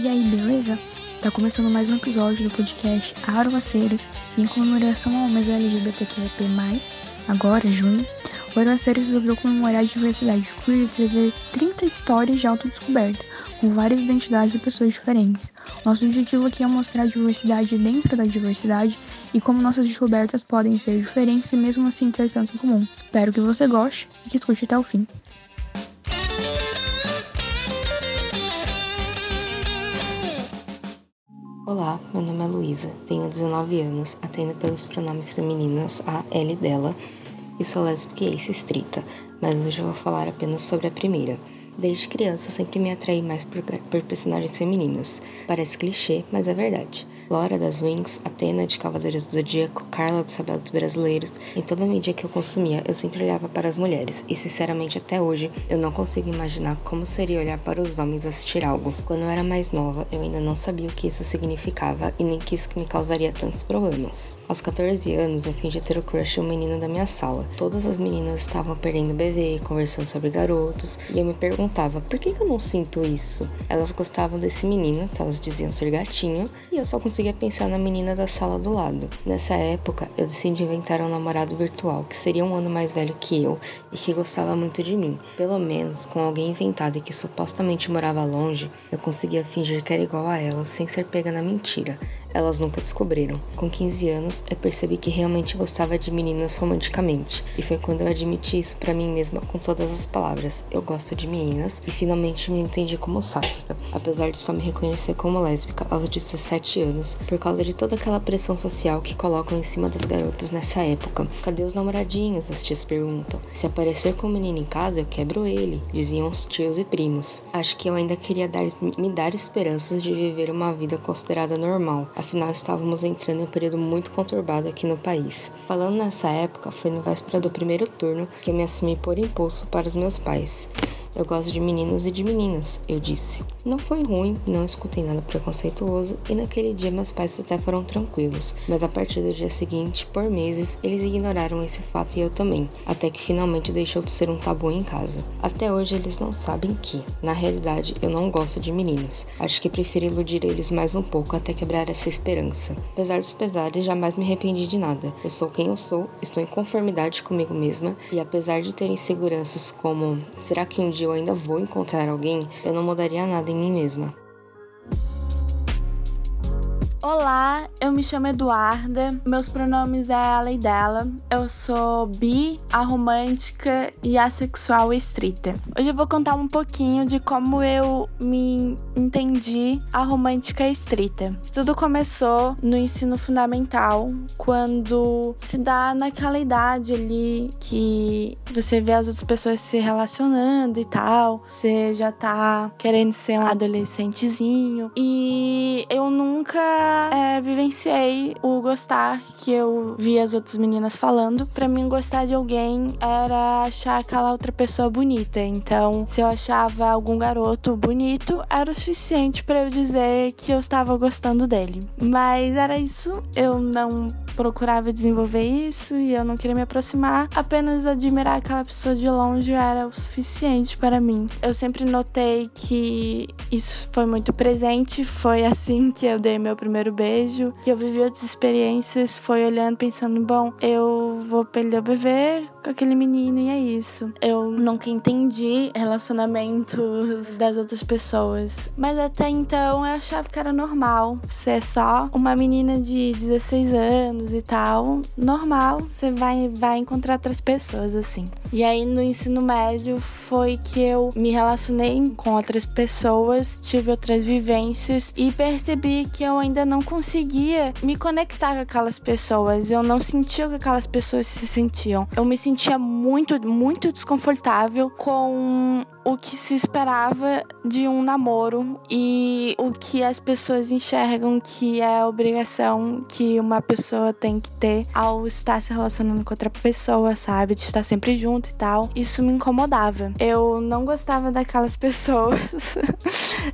E aí, beleza? Tá começando mais um episódio do podcast Arovaceiros e em comemoração ao mês LGBTQIP+, agora, junho, o Arovaceiros resolveu comemorar a diversidade queer e trazer 30 histórias de autodescoberta, com várias identidades e pessoas diferentes. Nosso objetivo aqui é mostrar a diversidade dentro da diversidade e como nossas descobertas podem ser diferentes e mesmo assim ter tanto em comum. Espero que você goste e que escute até o fim. Olá, meu nome é Luísa, tenho 19 anos, atendo pelos pronomes femininos a L dela e sou lésbica e ex-estrita, mas hoje eu vou falar apenas sobre a primeira. Desde criança, eu sempre me atraí mais por, por, personagens femininas. Parece clichê, mas é verdade. Laura das Wings, Atena de Cavaleiros do Zodíaco, Carla dos Rebeldes Brasileiros. Em toda mídia que eu consumia, eu sempre olhava para as mulheres. E sinceramente, até hoje, eu não consigo imaginar como seria olhar para os homens assistir algo. Quando eu era mais nova, eu ainda não sabia o que isso significava e nem que isso me causaria tantos problemas. Aos 14 anos, eu fingi ter o crush um menino da minha sala. Todas as meninas estavam perdendo bebê, conversando sobre garotos, e eu me perguntava perguntava por que, que, eu não sinto isso. Elas gostavam desse menino, que elas diziam ser gatinho, e eu só conseguia pensar na menina da sala do lado. Nessa época, eu decidi inventar um namorado virtual que seria um ano mais velho que eu e que gostava muito de mim. Pelo menos, com alguém inventado e que supostamente morava longe, eu conseguia fingir que era igual a ela sem ser pega na mentira elas nunca descobriram. Com 15 anos, eu percebi que realmente gostava de meninas romanticamente, e foi quando eu admiti isso para mim mesma com todas as palavras: eu gosto de meninas, e finalmente me entendi como sáfica, apesar de só me reconhecer como lésbica aos 17 anos, por causa de toda aquela pressão social que colocam em cima das garotas nessa época. Cadê os namoradinhos? As tias perguntam. Se aparecer com um menino em casa, eu quebro ele, diziam os tios e primos. Acho que eu ainda queria dar, me dar esperanças de viver uma vida considerada normal afinal estávamos entrando em um período muito conturbado aqui no país. Falando nessa época, foi no véspera do primeiro turno que eu me assumi por impulso para os meus pais. Eu gosto de meninos e de meninas, eu disse. Não foi ruim, não escutei nada preconceituoso e naquele dia meus pais até foram tranquilos, mas a partir do dia seguinte, por meses, eles ignoraram esse fato e eu também, até que finalmente deixou de ser um tabu em casa. Até hoje eles não sabem que, na realidade, eu não gosto de meninos. Acho que prefiro iludir eles mais um pouco até quebrar essa esperança. Apesar dos pesares, jamais me arrependi de nada. Eu sou quem eu sou, estou em conformidade comigo mesma e apesar de ter inseguranças como será que um dia eu ainda vou encontrar alguém, eu não mudaria nada em mim mesma. Olá, eu me chamo Eduarda, meus pronomes é ela e dela. Eu sou bi, aromântica e assexual estrita. Hoje eu vou contar um pouquinho de como eu me entendi a romântica estrita. Tudo começou no ensino fundamental, quando se dá naquela idade ali que você vê as outras pessoas se relacionando e tal, você já tá querendo ser um adolescentezinho. E eu nunca vivenciei o gostar que eu vi as outras meninas falando. Para mim, gostar de alguém era achar aquela outra pessoa bonita. Então, se eu achava algum garoto bonito, era o suficiente para eu dizer que eu estava gostando dele. Mas era isso, eu não procurava desenvolver isso e eu não queria me aproximar. Apenas admirar aquela pessoa de longe era o suficiente para mim. Eu sempre notei que isso foi muito presente, foi assim que eu dei meu primeiro beijo, que eu vivi outras experiências, foi olhando pensando, bom, eu vou perder o bebê com aquele menino e é isso. Eu nunca entendi relacionamentos das outras pessoas, mas até então eu achava que era normal ser só uma menina de 16 anos e tal, normal, você vai, vai encontrar outras pessoas assim. E aí no ensino médio foi que eu me relacionei com outras pessoas, tive outras vivências e percebi que eu ainda não conseguia me conectar com aquelas pessoas. Eu não sentia o que aquelas pessoas se sentiam. Eu me sentia muito, muito desconfortável com o que se esperava de um namoro e o que as pessoas enxergam que é a obrigação que uma pessoa tem que ter ao estar se relacionando com outra pessoa, sabe? De estar sempre junto e tal. Isso me incomodava. Eu não gostava daquelas pessoas.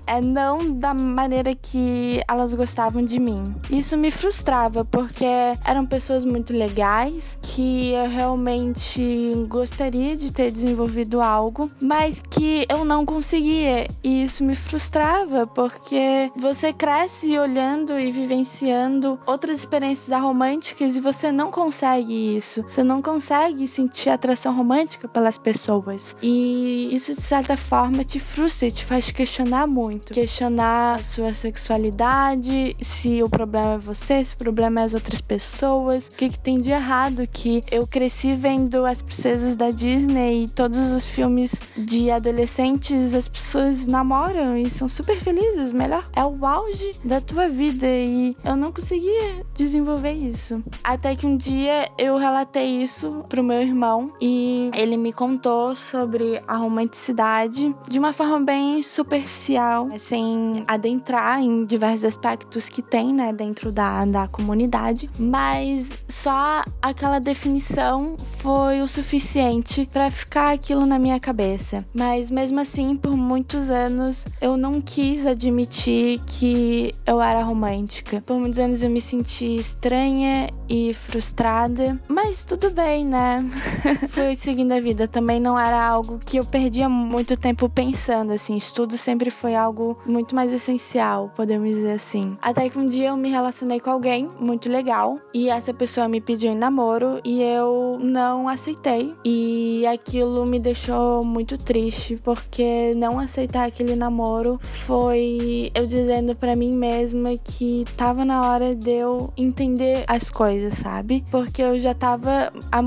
é não da maneira que elas gostavam de mim. Isso me frustrava porque eram pessoas muito legais que eu realmente gostaria de ter desenvolvido algo, mas que que eu não conseguia. E isso me frustrava, porque você cresce olhando e vivenciando outras experiências românticas e você não consegue isso. Você não consegue sentir atração romântica pelas pessoas. E isso, de certa forma, te frustra, te faz questionar muito. Questionar sua sexualidade, se o problema é você, se o problema é as outras pessoas, o que, que tem de errado que eu cresci vendo as princesas da Disney e todos os filmes de adolescentes, as pessoas namoram e são super felizes, melhor. É o auge da tua vida e eu não conseguia desenvolver isso. Até que um dia eu relatei isso pro meu irmão e ele me contou sobre a romanticidade de uma forma bem superficial, sem adentrar em diversos aspectos que tem, né, dentro da, da comunidade, mas só aquela definição foi o suficiente para ficar aquilo na minha cabeça. Mas mesmo assim, por muitos anos eu não quis admitir que eu era romântica. Por muitos anos eu me senti estranha e frustrada, mas tudo bem, né? Fui seguindo a vida. Também não era algo que eu perdia muito tempo pensando, assim. Estudo sempre foi algo muito mais essencial, podemos dizer assim. Até que um dia eu me relacionei com alguém muito legal e essa pessoa me pediu em namoro e eu não aceitei. E aquilo me deixou muito triste, porque não aceitar aquele namoro foi eu dizendo para mim mesma que tava na hora de eu entender as coisas, sabe? Porque eu já tava há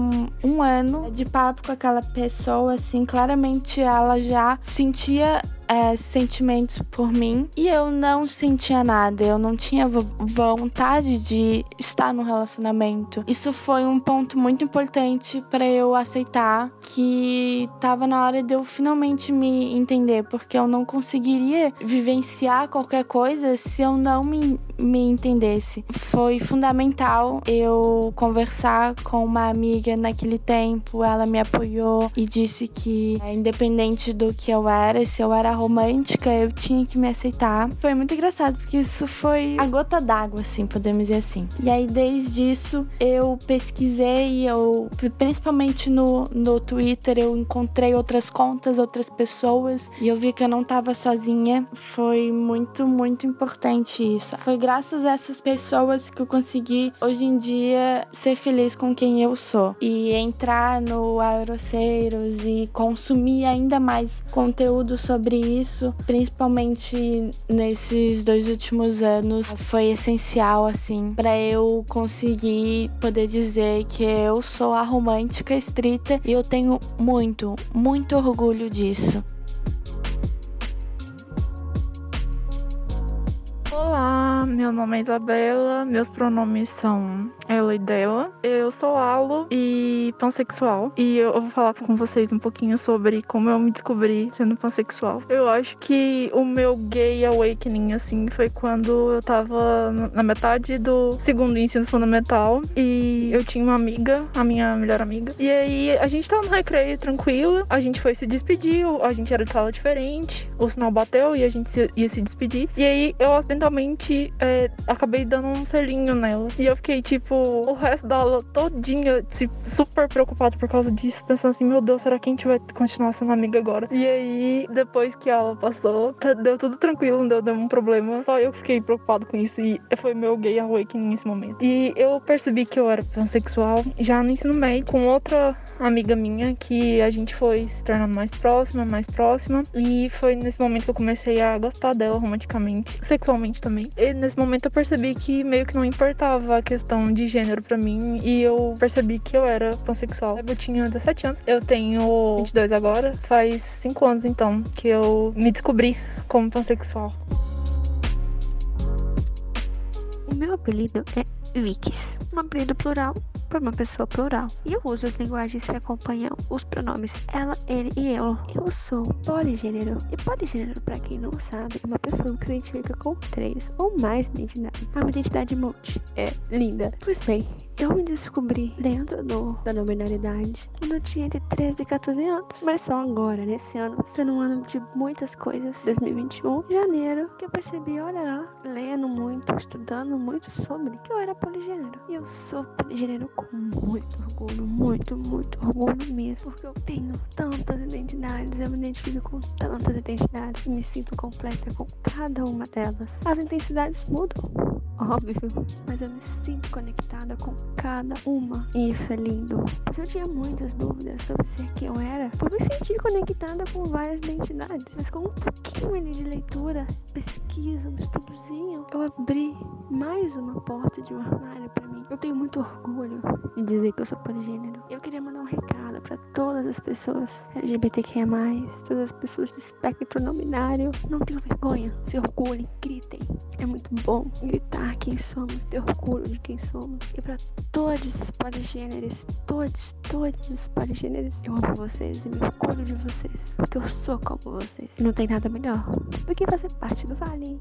um ano de papo com aquela pessoa, assim, claramente ela já sentia é, sentimentos por mim e eu não sentia nada, eu não tinha vontade de estar no relacionamento. Isso foi um ponto muito importante para eu aceitar que tava na hora de eu finalmente me entender, porque eu não conseguiria vivenciar qualquer coisa se eu não me, me entendesse. Foi fundamental eu conversar com uma amiga naquele tempo, ela me apoiou e disse que, independente do que eu era, se eu era romântica, eu tinha que me aceitar. Foi muito engraçado, porque isso foi a gota d'água, assim, podemos dizer assim. E aí, desde isso, eu pesquisei, eu, principalmente no, no Twitter, eu encontrei outras contas, outras pessoas, e eu vi que eu não tava sozinha. Foi muito, muito importante isso. Foi graças a essas pessoas que eu consegui, hoje em dia, ser feliz com quem eu sou. E entrar no Aeroceiros e consumir ainda mais conteúdo sobre isso, principalmente nesses dois últimos anos, foi essencial assim para eu conseguir poder dizer que eu sou a romântica estrita e eu tenho muito, muito orgulho disso. Meu nome é Isabela, meus pronomes são ela e dela. Eu sou alo e pansexual. E eu vou falar com vocês um pouquinho sobre como eu me descobri sendo pansexual. Eu acho que o meu gay awakening, assim, foi quando eu tava na metade do segundo ensino fundamental e eu tinha uma amiga, a minha melhor amiga. E aí a gente tava no recreio tranquilo, a gente foi se despedir, a gente era de sala diferente, o sinal bateu e a gente ia se despedir. E aí eu acidentalmente é, acabei dando um selinho nela. E eu fiquei tipo o resto da aula todinha super preocupado por causa disso, pensando assim, meu Deus, será que a gente vai continuar sendo amiga agora? E aí, depois que a aula passou, tá, deu tudo tranquilo, não deu nenhum problema. Só eu fiquei preocupado com isso e foi meu gay awakening nesse momento. E eu percebi que eu era pansexual já no ensino médio com outra amiga minha que a gente foi se tornando mais próxima, mais próxima. E foi nesse momento que eu comecei a gostar dela romanticamente, sexualmente também. E nesse momento eu percebi que meio que não importava a questão de gênero para mim e eu percebi que eu era pansexual. Eu tinha 17 anos, eu tenho 22 agora, faz 5 anos então que eu me descobri como pansexual. O meu apelido é Vikis, um apelido plural por uma pessoa plural. E eu uso as linguagens que acompanham os pronomes ela, ele e eu. Eu sou poligênero. E poligênero, para quem não sabe, é uma pessoa que se identifica com três ou mais identidades. É uma identidade multi. É linda. Pois bem, eu me descobri dentro do, da nominalidade quando eu tinha entre 13 e 14 anos. Mas só agora, nesse ano, sendo um ano de muitas coisas, 2021, janeiro, que eu percebi, olha lá, lendo muito, estudando muito sobre que eu era poligênero. E eu sou poligênero com muito orgulho, muito, muito orgulho mesmo, porque eu tenho tantas identidades, eu me identifico com tantas identidades me sinto completa com cada uma delas. As intensidades mudam, óbvio, mas eu me sinto conectada com cada uma e isso é lindo. Se eu tinha muitas dúvidas sobre ser quem eu era, por me sentir conectada com várias identidades, mas com um pouquinho ali de leitura, pesquisa, um estudozinho, eu abri mais uma porta de um armário para. Eu tenho muito orgulho de dizer que eu sou poligênero. Eu queria mandar um recado para todas as pessoas LGBTQIA+, todas as pessoas do espectro não binário. Não tenham vergonha, se orgulhem, gritem. É muito bom gritar quem somos, ter orgulho de quem somos. E para todos os poligêneros, todos, todos os poligêneros, eu amo vocês e me orgulho de vocês. Porque eu sou como vocês. E não tem nada melhor do que fazer parte do Vale.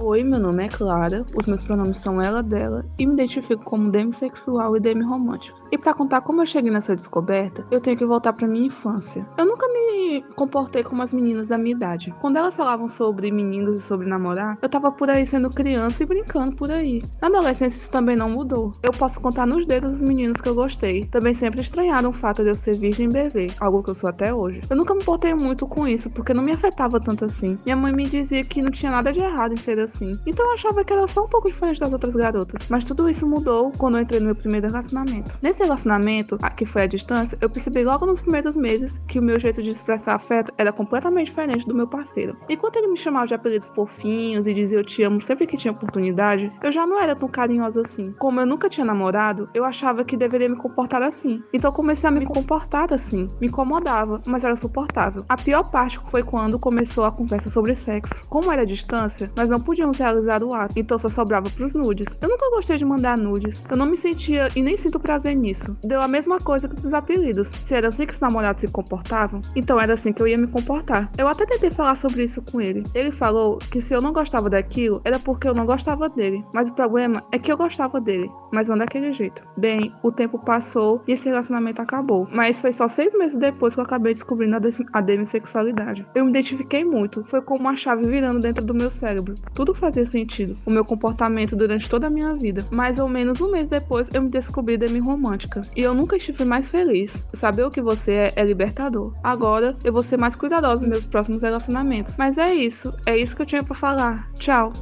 Oi, meu nome é Clara, os meus pronomes são ela, dela e me identifico como demissexual e demirromântico. E para contar como eu cheguei nessa descoberta, eu tenho que voltar para minha infância. Eu nunca me comportei como as meninas da minha idade. Quando elas falavam sobre meninos e sobre namorar, eu tava por aí sendo criança e brincando por aí. Na adolescência isso também não mudou. Eu posso contar nos dedos os meninos que eu gostei. Também sempre estranharam o fato de eu ser virgem bebê, algo que eu sou até hoje. Eu nunca me portei muito com isso, porque não me afetava tanto assim. Minha mãe me dizia que não tinha nada de errado em ser assim. Então eu achava que era só um pouco diferente das outras garotas. Mas tudo isso mudou quando eu entrei no meu primeiro relacionamento. Nesse relacionamento, que foi à distância, eu percebi logo nos primeiros meses que o meu jeito de expressar afeto era completamente diferente do meu parceiro. Enquanto ele me chamava de apelidos fofinhos e dizia eu te amo sempre que tinha oportunidade, eu já não era tão carinhosa assim. Como eu nunca tinha namorado, eu achava que deveria me comportar assim. Então comecei a me comportar assim. Me incomodava, mas era suportável. A pior parte foi quando começou a conversa sobre sexo. Como era à distância, nós não podíamos realizar o ato, então só sobrava pros nudes. Eu nunca gostei de mandar nudes. Eu não me sentia e nem sinto prazer nisso. Deu a mesma coisa que dos apelidos. Se era assim que os namorados se comportavam, então era assim que eu ia me comportar. Eu até tentei falar sobre isso com ele. Ele falou que se eu não gostava daquilo, era porque eu não gostava dele. Mas o problema é que eu gostava dele, mas não daquele jeito. Bem, o tempo passou e esse relacionamento acabou. Mas foi só seis meses depois que eu acabei descobrindo a, a demissexualidade. Eu me identifiquei muito. Foi como uma chave virando dentro do meu cérebro. Tudo fazia sentido. O meu comportamento durante toda a minha vida. Mais ou menos um mês depois, eu me descobri demi-romântica. E eu nunca estive mais feliz. Saber o que você é é libertador. Agora eu vou ser mais cuidadosa nos meus próximos relacionamentos. Mas é isso. É isso que eu tinha para falar. Tchau.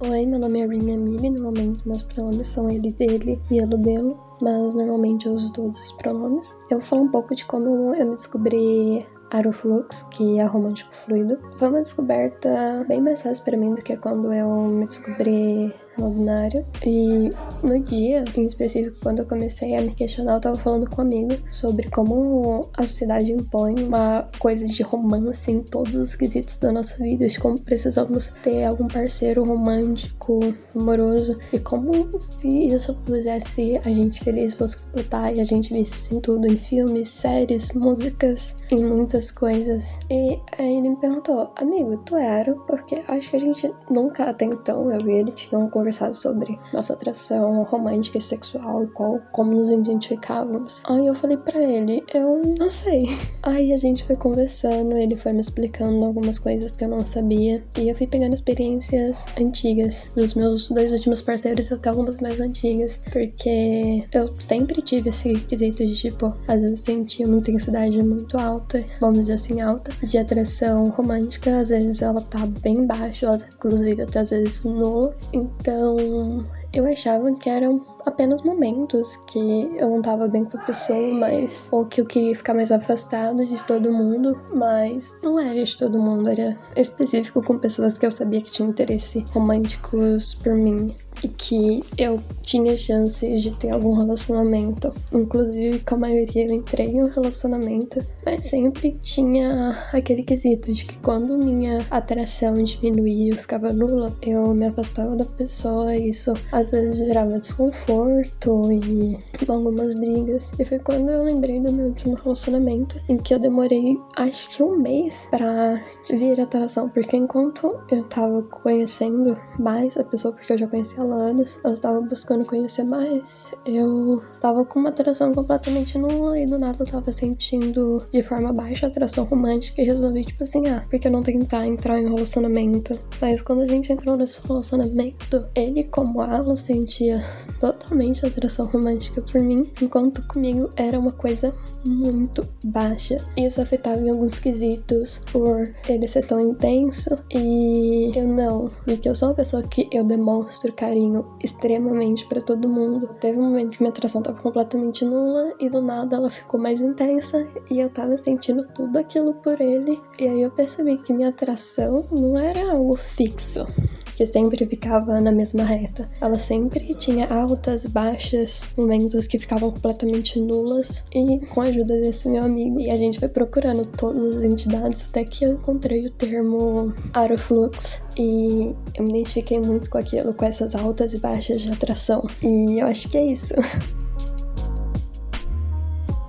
Oi, meu nome é Rina Mili. Normalmente meus pronomes são ele, dele e elo, dele. Mas normalmente eu uso todos os pronomes. Eu vou falar um pouco de como eu me descobri Aeroflux, que é romântico fluido. Foi uma descoberta bem mais fácil para mim do que quando eu me descobri no binário. E no dia, em específico, quando eu comecei a me questionar, eu tava falando com um amigo sobre como a sociedade impõe uma coisa de romance em todos os quesitos da nossa vida, de como precisamos ter algum parceiro romântico, amoroso, e como se isso fizesse a gente feliz, fosse completar e a gente visse assim tudo em filmes, séries, músicas, em muitas coisas. E aí ele me perguntou, amigo, tu era? Porque acho que a gente nunca até então, eu e ele, tinha um conversado sobre nossa atração romântica e sexual e qual, como nos identificávamos. Aí eu falei para ele, eu não sei. Aí a gente foi conversando, ele foi me explicando algumas coisas que eu não sabia e eu fui pegando experiências antigas dos meus dois últimos parceiros até algumas mais antigas, porque eu sempre tive esse quesito de tipo, às vezes sentia uma intensidade muito alta, vamos dizer assim, alta, de atração romântica, às vezes ela tá bem baixa, ela, inclusive até às vezes nula. Então então, eu achava que eram apenas momentos que eu não tava bem com a pessoa, mas ou que eu queria ficar mais afastado de todo mundo, mas não era de todo mundo, era específico com pessoas que eu sabia que tinham interesse românticos por mim e que eu tinha chances de ter algum relacionamento. Inclusive, com a maioria eu entrei em um relacionamento, mas sempre tinha aquele quesito de que quando minha atração diminuía, eu ficava nula, eu me afastava da pessoa e isso às vezes gerava desconforto e algumas brigas. E foi quando eu lembrei do meu último relacionamento, em que eu demorei acho que um mês pra vir atração, porque enquanto eu tava conhecendo mais a pessoa, porque eu já conhecia ela anos, eu tava buscando conhecer mais, eu tava com uma atração completamente nula e do nada eu tava sentindo de forma baixa atração romântica e resolvi, tipo assim, ah, porque eu não tentar entrar em um relacionamento. Mas quando a gente entrou nesse relacionamento, ele, como ela, sentia totalmente atração romântica por mim, enquanto comigo era uma coisa muito baixa. Isso afetava em alguns quesitos por ele ser tão intenso e eu não, porque eu sou uma pessoa que eu demonstro carinho extremamente para todo mundo. Teve um momento que minha atração tava completamente nula e do nada ela ficou mais intensa e eu tava sentindo tudo aquilo por ele. E aí eu percebi que minha atração não era algo fixo que sempre ficava na mesma reta. Ela sempre tinha altas, baixas, momentos que ficavam completamente nulas. E com a ajuda desse meu amigo, e a gente foi procurando todas as entidades até que eu encontrei o termo Aeroflux. E eu me identifiquei muito com aquilo, com essas altas e baixas de atração. E eu acho que é isso.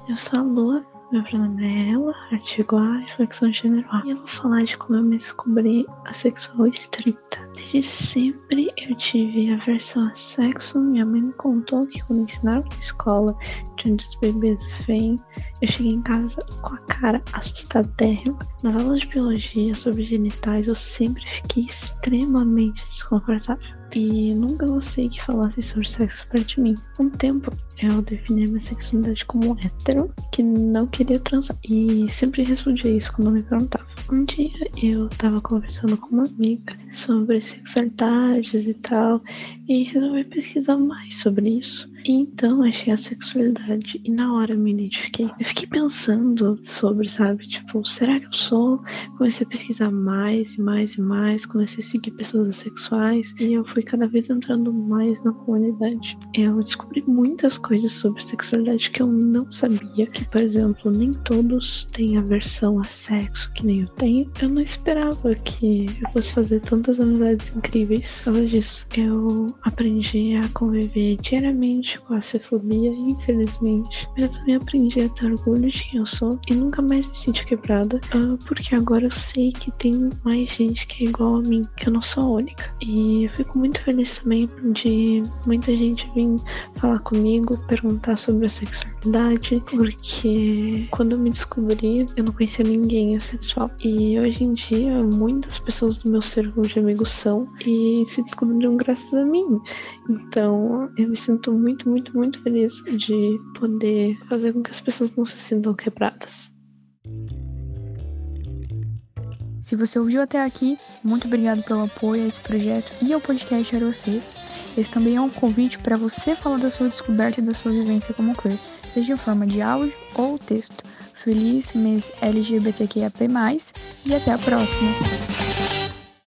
Eu sou a Lua, meu pronome é ela, artigo A, reflexão general. E eu vou falar de como eu me descobri assexual estrita. Desde sempre eu tive aversão a sexo. Minha mãe me contou que quando ensinaram na escola de onde os bebês vêm, eu cheguei em casa com a cara assustadérrima. Nas aulas de biologia sobre genitais, eu sempre fiquei extremamente desconfortável. E nunca gostei que falassem sobre sexo perto de mim. Um tempo eu defini minha sexualidade como hétero, que não queria transar. E sempre respondia isso quando me perguntavam. Um dia eu tava conversando com uma amiga sobre sexualidades e tal, e resolvi pesquisar mais sobre isso. Então achei a sexualidade e na hora me identifiquei. Eu fiquei pensando sobre, sabe, tipo, será que eu sou? Comecei a pesquisar mais e mais e mais, comecei a seguir pessoas assexuais e eu fui cada vez entrando mais na comunidade. Eu descobri muitas coisas sobre sexualidade que eu não sabia. Que, por exemplo, nem todos têm aversão a sexo que nem eu tenho. Eu não esperava que eu fosse fazer tantas amizades incríveis causa disso. Eu aprendi a conviver diariamente com a cefobia, infelizmente. Mas eu também aprendi a ter orgulho de quem eu sou e nunca mais me senti quebrada, uh, porque agora eu sei que tem mais gente que é igual a mim, que eu não sou a única. E eu fico muito feliz também de muita gente vir falar comigo, perguntar sobre a sexualidade, porque quando eu me descobri, eu não conhecia ninguém assexual. E hoje em dia, muitas pessoas do meu círculo de amigos são e se descobriram graças a mim. Então, eu me sinto muito, muito, muito feliz de poder fazer com que as pessoas não se sintam quebradas. Se você ouviu até aqui, muito obrigado pelo apoio a esse projeto e ao podcast Aeroceiros. Esse também é um convite para você falar da sua descoberta e da sua vivência como queer, seja em forma de áudio ou texto. Feliz mês LGBTQIAP+, e até a próxima!